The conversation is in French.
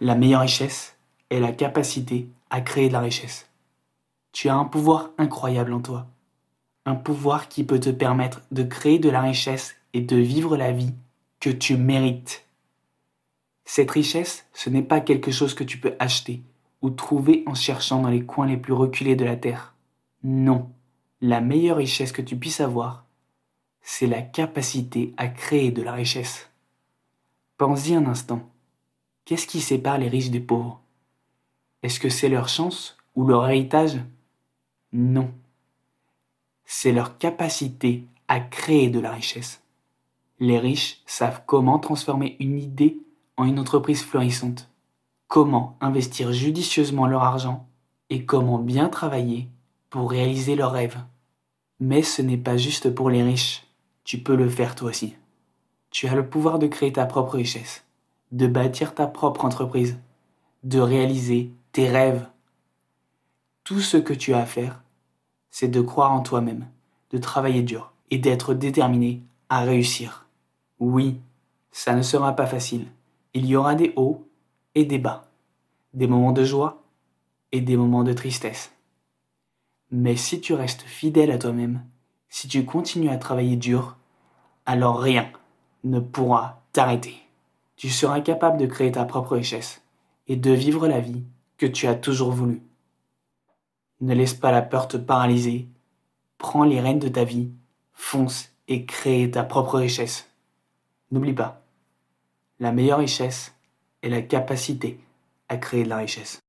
La meilleure richesse est la capacité à créer de la richesse. Tu as un pouvoir incroyable en toi. Un pouvoir qui peut te permettre de créer de la richesse et de vivre la vie que tu mérites. Cette richesse, ce n'est pas quelque chose que tu peux acheter ou trouver en cherchant dans les coins les plus reculés de la terre. Non, la meilleure richesse que tu puisses avoir, c'est la capacité à créer de la richesse. Pense-y un instant. Qu'est-ce qui sépare les riches des pauvres? Est-ce que c'est leur chance ou leur héritage? Non. C'est leur capacité à créer de la richesse. Les riches savent comment transformer une idée en une entreprise florissante, comment investir judicieusement leur argent et comment bien travailler pour réaliser leurs rêves. Mais ce n'est pas juste pour les riches, tu peux le faire toi aussi. Tu as le pouvoir de créer ta propre richesse, de bâtir ta propre entreprise, de réaliser tes rêves. Tout ce que tu as à faire, c'est de croire en toi-même, de travailler dur et d'être déterminé à réussir. Oui, ça ne sera pas facile. Il y aura des hauts et des bas, des moments de joie et des moments de tristesse. Mais si tu restes fidèle à toi-même, si tu continues à travailler dur, alors rien ne pourra t'arrêter. Tu seras capable de créer ta propre richesse et de vivre la vie que tu as toujours voulu. Ne laisse pas la peur te paralyser. Prends les rênes de ta vie, fonce et crée ta propre richesse. N'oublie pas, la meilleure richesse est la capacité à créer de la richesse.